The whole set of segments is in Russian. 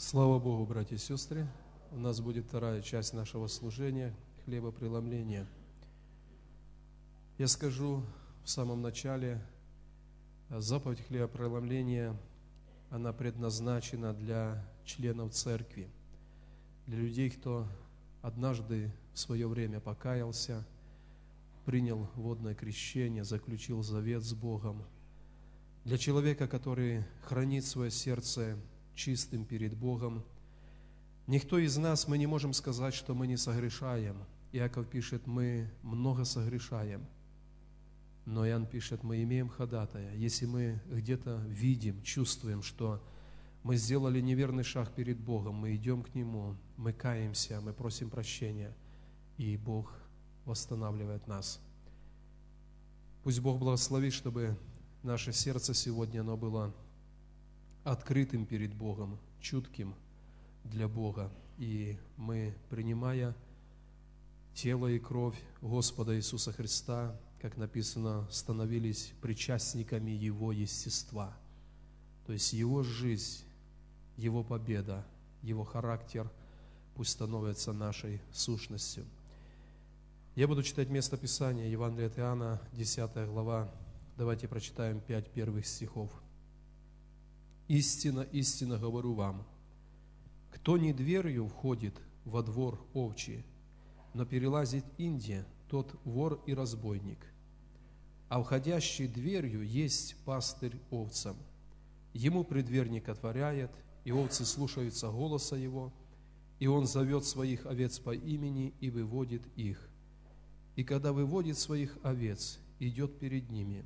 Слава Богу, братья и сестры! У нас будет вторая часть нашего служения – хлебопреломления. Я скажу в самом начале, заповедь хлебопреломления, она предназначена для членов церкви, для людей, кто однажды в свое время покаялся, принял водное крещение, заключил завет с Богом, для человека, который хранит свое сердце чистым перед Богом. Никто из нас, мы не можем сказать, что мы не согрешаем. Иаков пишет, мы много согрешаем. Но Иоанн пишет, мы имеем ходатая. Если мы где-то видим, чувствуем, что мы сделали неверный шаг перед Богом, мы идем к Нему, мы каемся, мы просим прощения, и Бог восстанавливает нас. Пусть Бог благословит, чтобы наше сердце сегодня оно было открытым перед Богом, чутким для Бога. И мы, принимая тело и кровь Господа Иисуса Христа, как написано, становились причастниками Его естества. То есть Его жизнь, Его победа, Его характер пусть становится нашей сущностью. Я буду читать место Писания, Евангелие от Иоанна, 10 глава. Давайте прочитаем пять первых стихов. Истина, истина говорю вам, кто не дверью входит во двор овчий, но перелазит Индия, тот вор и разбойник. А входящий дверью есть пастырь овцам. Ему предверник отворяет, и овцы слушаются голоса его, и он зовет своих овец по имени и выводит их. И когда выводит своих овец, идет перед ними,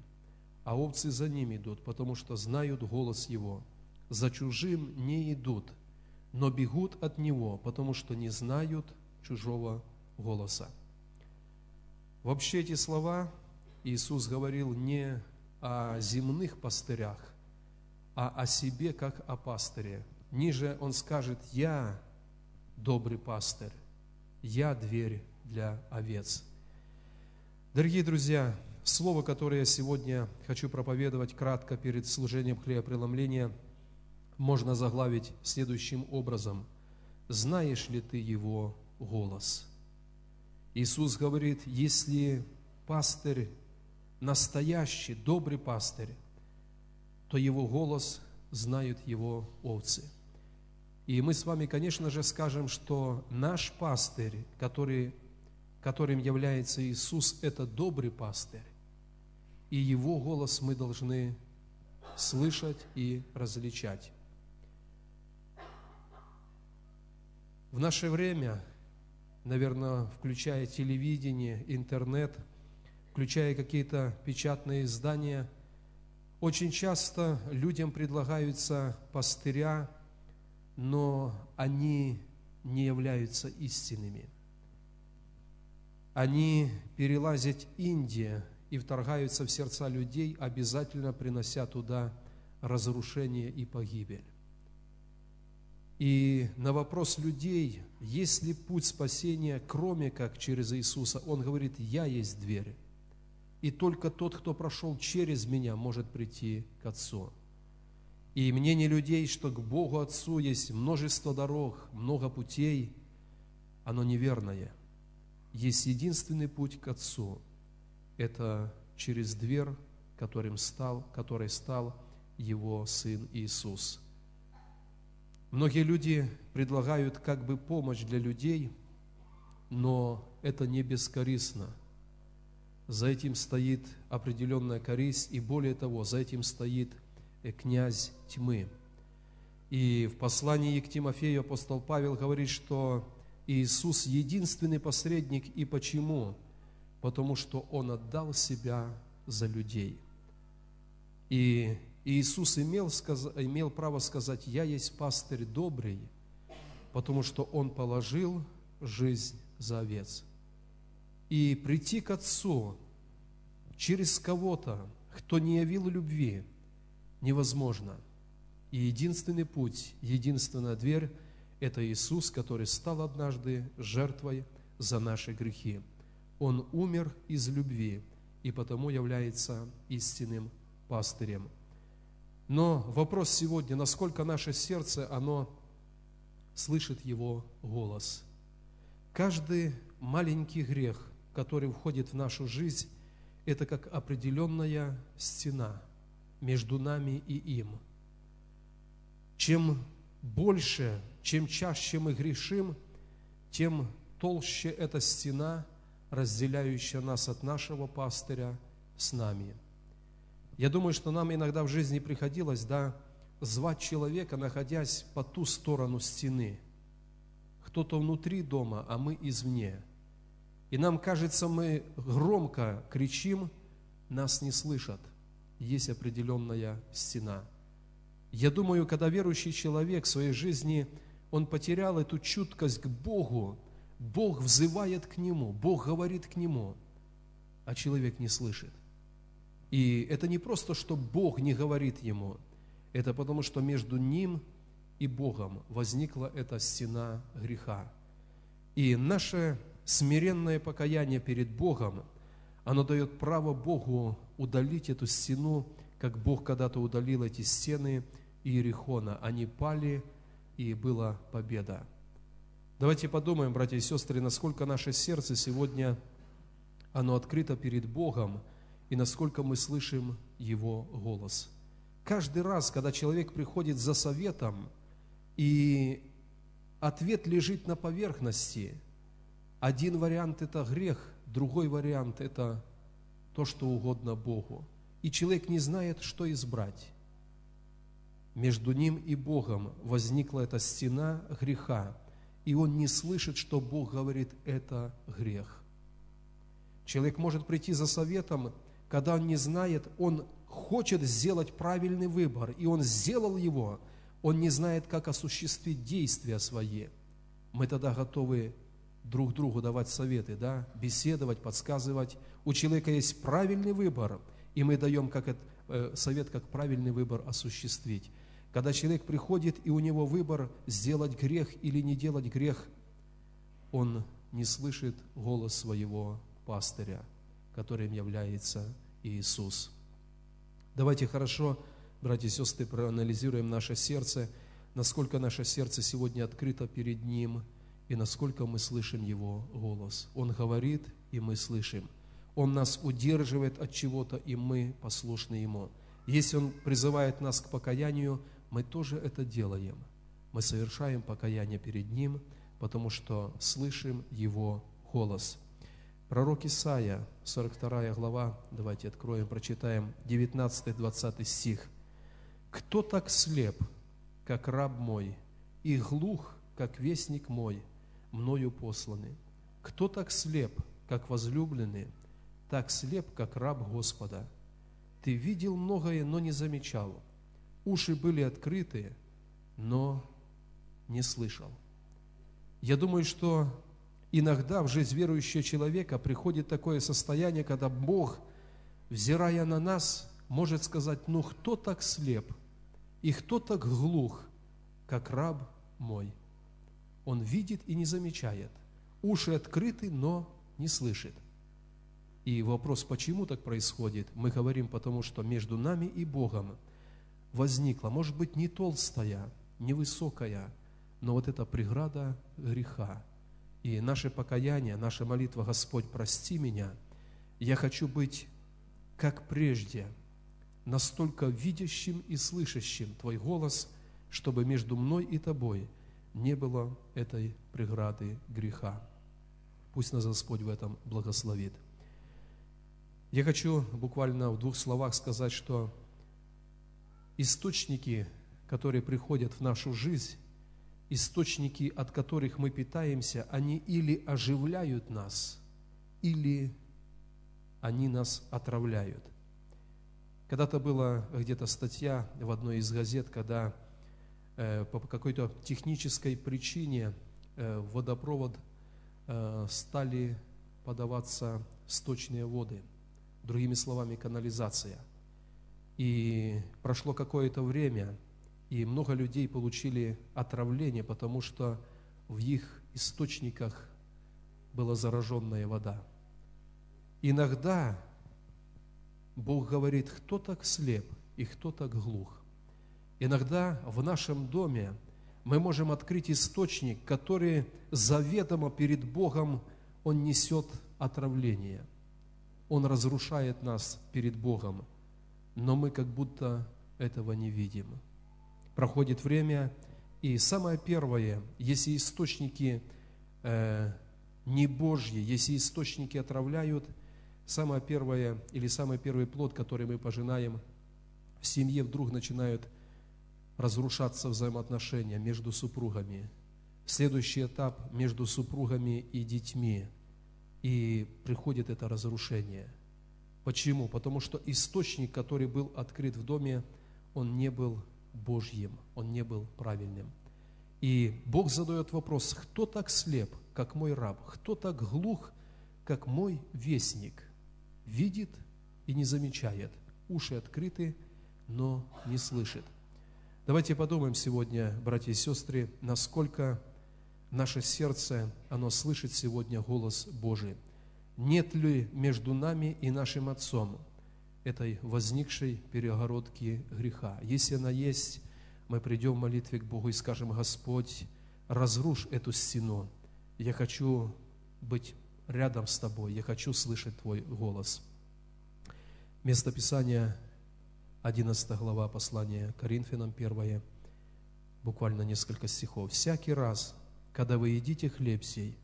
а овцы за ним идут, потому что знают голос его – за чужим не идут, но бегут от него, потому что не знают чужого голоса. Вообще эти слова Иисус говорил не о земных пастырях, а о себе как о пастыре. Ниже Он скажет, «Я добрый пастырь, я дверь для овец». Дорогие друзья, слово, которое я сегодня хочу проповедовать кратко перед служением хлебопреломления – можно заглавить следующим образом. «Знаешь ли ты его голос?» Иисус говорит, если пастырь настоящий, добрый пастырь, то его голос знают его овцы. И мы с вами, конечно же, скажем, что наш пастырь, который, которым является Иисус, это добрый пастырь. И его голос мы должны слышать и различать. В наше время, наверное, включая телевидение, интернет, включая какие-то печатные издания, очень часто людям предлагаются пастыря, но они не являются истинными. Они перелазят Индия и вторгаются в сердца людей, обязательно принося туда разрушение и погибель. И на вопрос людей, есть ли путь спасения, кроме как через Иисуса, он говорит, я есть дверь. И только тот, кто прошел через меня, может прийти к Отцу. И мнение людей, что к Богу Отцу есть множество дорог, много путей, оно неверное. Есть единственный путь к Отцу. Это через дверь, которым стал, которой стал Его Сын Иисус – Многие люди предлагают как бы помощь для людей, но это не бескорыстно. За этим стоит определенная корысть, и более того, за этим стоит э, князь тьмы. И в послании к Тимофею апостол Павел говорит, что Иисус единственный посредник. И почему? Потому что Он отдал себя за людей. И Иисус имел, имел право сказать, я есть пастырь добрый, потому что Он положил жизнь за овец. И прийти к Отцу через кого-то, кто не явил любви, невозможно. И единственный путь, единственная дверь – это Иисус, который стал однажды жертвой за наши грехи. Он умер из любви и потому является истинным пастырем – но вопрос сегодня, насколько наше сердце, оно слышит Его голос. Каждый маленький грех, который входит в нашу жизнь, это как определенная стена между нами и им. Чем больше, чем чаще мы грешим, тем толще эта стена, разделяющая нас от нашего пастыря с нами. Я думаю, что нам иногда в жизни приходилось, да, звать человека, находясь по ту сторону стены. Кто-то внутри дома, а мы извне. И нам кажется, мы громко кричим, нас не слышат. Есть определенная стена. Я думаю, когда верующий человек в своей жизни, он потерял эту чуткость к Богу, Бог взывает к нему, Бог говорит к нему, а человек не слышит. И это не просто, что Бог не говорит ему, это потому, что между ним и Богом возникла эта стена греха. И наше смиренное покаяние перед Богом, оно дает право Богу удалить эту стену, как Бог когда-то удалил эти стены Иерихона. Они пали, и была победа. Давайте подумаем, братья и сестры, насколько наше сердце сегодня, оно открыто перед Богом, и насколько мы слышим Его голос. Каждый раз, когда человек приходит за советом, и ответ лежит на поверхности, один вариант – это грех, другой вариант – это то, что угодно Богу. И человек не знает, что избрать. Между ним и Богом возникла эта стена греха, и он не слышит, что Бог говорит – это грех. Человек может прийти за советом, когда он не знает, он хочет сделать правильный выбор, и он сделал его, он не знает, как осуществить действия свои. Мы тогда готовы друг другу давать советы, да, беседовать, подсказывать. У человека есть правильный выбор, и мы даем как это, э, совет, как правильный выбор осуществить. Когда человек приходит, и у него выбор сделать грех или не делать грех, он не слышит голос своего пастыря, которым является Иисус. Давайте хорошо, братья и сестры, проанализируем наше сердце, насколько наше сердце сегодня открыто перед Ним и насколько мы слышим Его голос. Он говорит, и мы слышим. Он нас удерживает от чего-то, и мы послушны Ему. Если Он призывает нас к покаянию, мы тоже это делаем. Мы совершаем покаяние перед Ним, потому что слышим Его голос. Пророк Исаия, 42 глава, давайте откроем, прочитаем 19-20 стих. «Кто так слеп, как раб мой, и глух, как вестник мой, мною посланный? Кто так слеп, как возлюбленный, так слеп, как раб Господа? Ты видел многое, но не замечал. Уши были открыты, но не слышал». Я думаю, что иногда в жизнь верующего человека приходит такое состояние, когда Бог, взирая на нас, может сказать, ну кто так слеп и кто так глух, как раб мой. Он видит и не замечает. Уши открыты, но не слышит. И вопрос, почему так происходит, мы говорим, потому что между нами и Богом возникла, может быть, не толстая, не высокая, но вот эта преграда греха – и наше покаяние, наша молитва, Господь, прости меня, я хочу быть, как прежде, настолько видящим и слышащим Твой голос, чтобы между мной и Тобой не было этой преграды греха. Пусть нас Господь в этом благословит. Я хочу буквально в двух словах сказать, что источники, которые приходят в нашу жизнь, источники, от которых мы питаемся, они или оживляют нас, или они нас отравляют. Когда-то была где-то статья в одной из газет, когда э, по какой-то технической причине э, в водопровод э, стали подаваться сточные воды, другими словами, канализация. И прошло какое-то время – и много людей получили отравление, потому что в их источниках была зараженная вода. Иногда Бог говорит, кто так слеп и кто так глух. Иногда в нашем доме мы можем открыть источник, который заведомо перед Богом, он несет отравление. Он разрушает нас перед Богом, но мы как будто этого не видим. Проходит время, и самое первое, если источники э, не Божьи, если источники отравляют, самое первое или самый первый плод, который мы пожинаем в семье, вдруг начинают разрушаться взаимоотношения между супругами. Следующий этап между супругами и детьми. И приходит это разрушение. Почему? Потому что источник, который был открыт в доме, он не был Божьим, он не был правильным. И Бог задает вопрос, кто так слеп, как мой раб? Кто так глух, как мой вестник? Видит и не замечает, уши открыты, но не слышит. Давайте подумаем сегодня, братья и сестры, насколько наше сердце, оно слышит сегодня голос Божий. Нет ли между нами и нашим Отцом этой возникшей перегородки греха? Если она есть, мы придем в молитве к Богу и скажем, Господь, разрушь эту стену. Я хочу быть рядом с Тобой, я хочу слышать Твой голос. Место Писания 11 глава послания Коринфянам 1, буквально несколько стихов. «Всякий раз, когда вы едите хлеб сей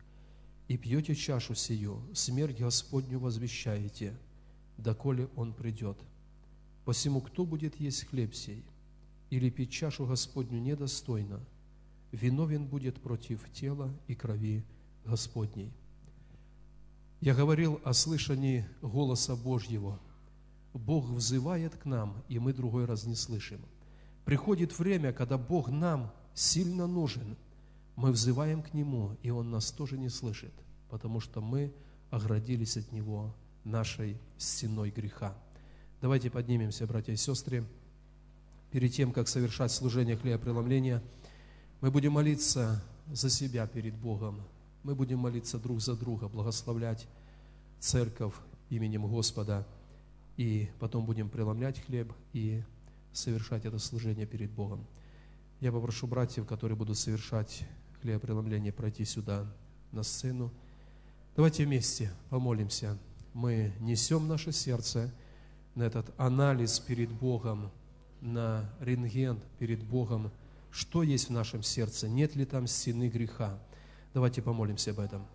и пьете чашу сию, смерть Господню возвещаете, доколе Он придет. Посему, кто будет есть хлеб сей или пить чашу Господню недостойно, виновен будет против тела и крови Господней». Я говорил о слышании голоса Божьего – Бог взывает к нам, и мы другой раз не слышим. Приходит время, когда Бог нам сильно нужен. Мы взываем к Нему, и Он нас тоже не слышит, потому что мы оградились от Него нашей стеной греха. Давайте поднимемся, братья и сестры. Перед тем, как совершать служение хлебопреломления, мы будем молиться за себя перед Богом. Мы будем молиться друг за друга, благословлять церковь именем Господа – и потом будем преломлять хлеб и совершать это служение перед Богом. Я попрошу братьев, которые будут совершать хлебопреломление, пройти сюда, на сцену. Давайте вместе помолимся. Мы несем наше сердце на этот анализ перед Богом, на рентген перед Богом, что есть в нашем сердце, нет ли там стены греха. Давайте помолимся об этом.